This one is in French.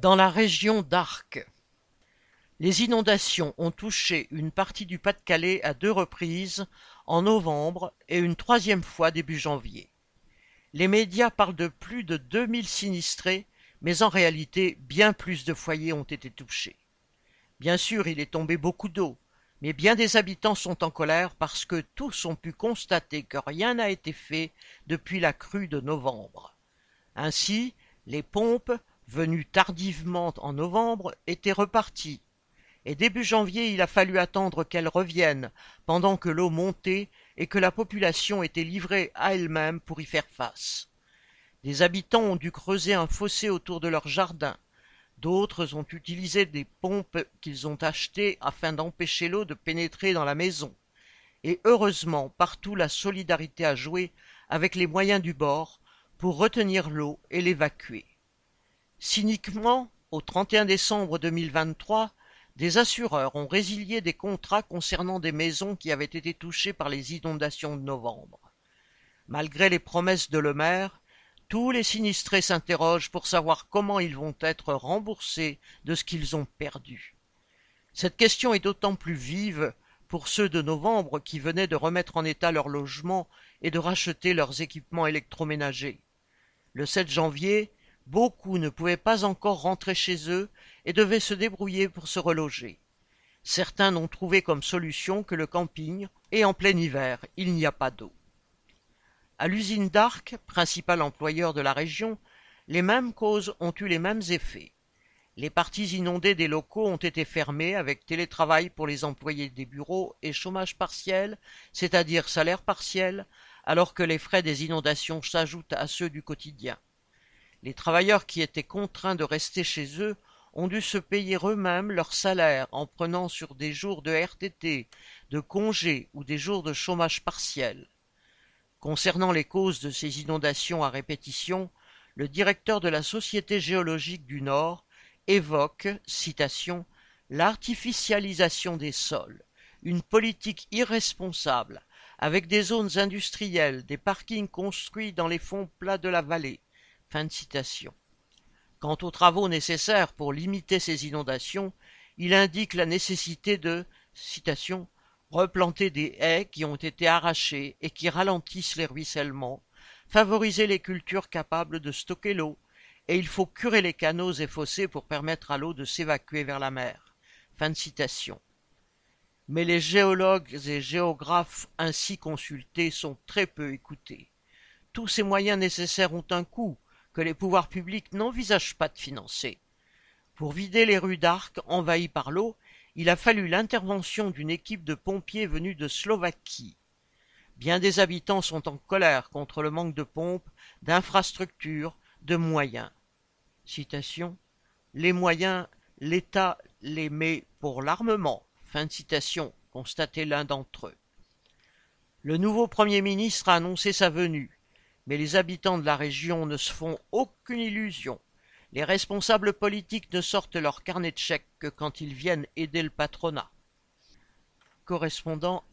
Dans la région d'Arques, les inondations ont touché une partie du Pas-de-Calais à deux reprises, en novembre et une troisième fois début janvier. Les médias parlent de plus de 2000 sinistrés, mais en réalité, bien plus de foyers ont été touchés. Bien sûr, il est tombé beaucoup d'eau, mais bien des habitants sont en colère parce que tous ont pu constater que rien n'a été fait depuis la crue de novembre. Ainsi, les pompes, venues tardivement en novembre, étaient reparties. Et début janvier, il a fallu attendre qu'elles reviennent, pendant que l'eau montait et que la population était livrée à elle-même pour y faire face. Des habitants ont dû creuser un fossé autour de leur jardin. D'autres ont utilisé des pompes qu'ils ont achetées afin d'empêcher l'eau de pénétrer dans la maison. Et heureusement, partout la solidarité a joué avec les moyens du bord pour retenir l'eau et l'évacuer. Cyniquement, au 31 décembre 2023, des assureurs ont résilié des contrats concernant des maisons qui avaient été touchées par les inondations de novembre. Malgré les promesses de Le Maire, tous les sinistrés s'interrogent pour savoir comment ils vont être remboursés de ce qu'ils ont perdu. Cette question est d'autant plus vive pour ceux de novembre qui venaient de remettre en état leur logement et de racheter leurs équipements électroménagers. Le 7 janvier, beaucoup ne pouvaient pas encore rentrer chez eux et devaient se débrouiller pour se reloger. Certains n'ont trouvé comme solution que le camping, et en plein hiver, il n'y a pas d'eau. À l'usine d'Arc, principal employeur de la région, les mêmes causes ont eu les mêmes effets. Les parties inondées des locaux ont été fermées avec télétravail pour les employés des bureaux et chômage partiel, c'est-à-dire salaire partiel, alors que les frais des inondations s'ajoutent à ceux du quotidien. Les travailleurs qui étaient contraints de rester chez eux ont dû se payer eux-mêmes leur salaire en prenant sur des jours de RTT, de congés ou des jours de chômage partiel. Concernant les causes de ces inondations à répétition, le directeur de la Société géologique du Nord évoque, citation, l'artificialisation des sols, une politique irresponsable, avec des zones industrielles, des parkings construits dans les fonds plats de la vallée. Quant aux travaux nécessaires pour limiter ces inondations, il indique la nécessité de, replanter des haies qui ont été arrachées et qui ralentissent les ruissellements, favoriser les cultures capables de stocker l'eau, et il faut curer les canaux et fossés pour permettre à l'eau de s'évacuer vers la mer. Mais les géologues et géographes ainsi consultés sont très peu écoutés. Tous ces moyens nécessaires ont un coût que les pouvoirs publics n'envisagent pas de financer. Pour vider les rues d'Arc envahies par l'eau, il a fallu l'intervention d'une équipe de pompiers venus de Slovaquie. Bien des habitants sont en colère contre le manque de pompes, d'infrastructures, de moyens. Les moyens, l'État les met pour l'armement. Fin de citation, constatait l'un d'entre eux. Le nouveau Premier ministre a annoncé sa venue, mais les habitants de la région ne se font aucune illusion. Les responsables politiques ne sortent leur carnet de chèques que quand ils viennent aider le patronat. Correspondant.